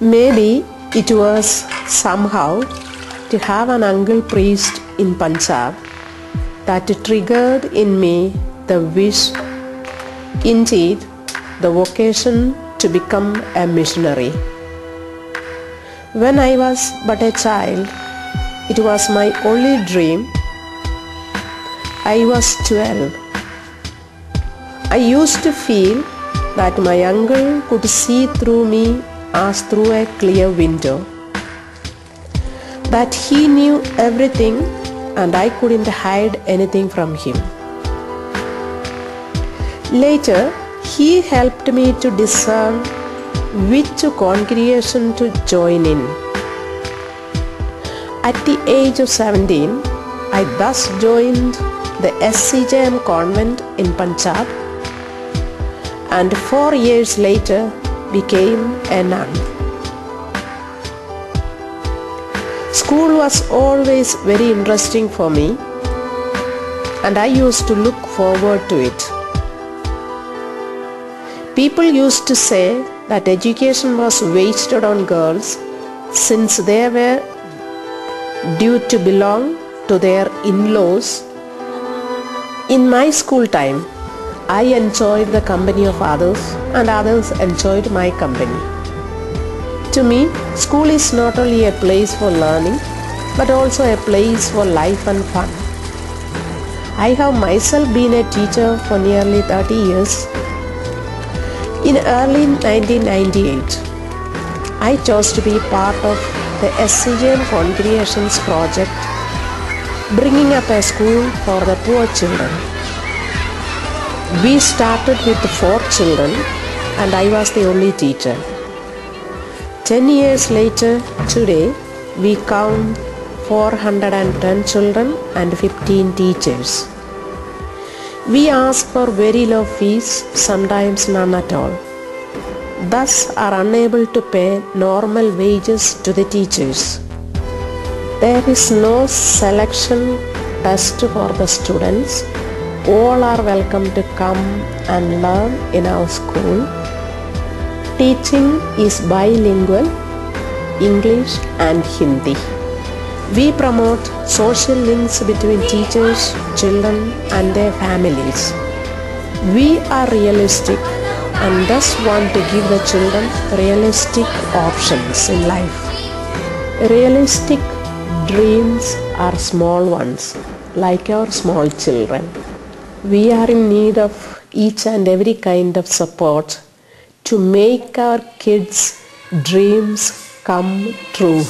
Maybe it was somehow to have an uncle priest in Punjab that triggered in me the wish, indeed, the vocation to become a missionary. When I was but a child, it was my only dream. I was 12. I used to feel that my uncle could see through me as through a clear window. That he knew everything and I couldn't hide anything from him. Later, he helped me to discern which congregation to join in. At the age of 17, I thus joined the SCJM convent in Punjab and four years later became a nun. School was always very interesting for me and I used to look forward to it. People used to say that education was wasted on girls since they were due to belong to their in-laws. In my school time, I enjoyed the company of others and others enjoyed my company. To me, school is not only a place for learning but also a place for life and fun. I have myself been a teacher for nearly 30 years. In early 1998, I chose to be part of the SCJM Congregations project bringing up a school for the poor children. We started with four children and I was the only teacher. Ten years later, today, we count 410 children and 15 teachers. We ask for very low fees, sometimes none at all. Thus are unable to pay normal wages to the teachers. There is no selection test for the students. All are welcome to come and learn in our school. Teaching is bilingual, English and Hindi. We promote social links between teachers, children and their families. We are realistic and thus want to give the children realistic options in life. Realistic dreams are small ones, like our small children. We are in need of each and every kind of support to make our kids' dreams come true.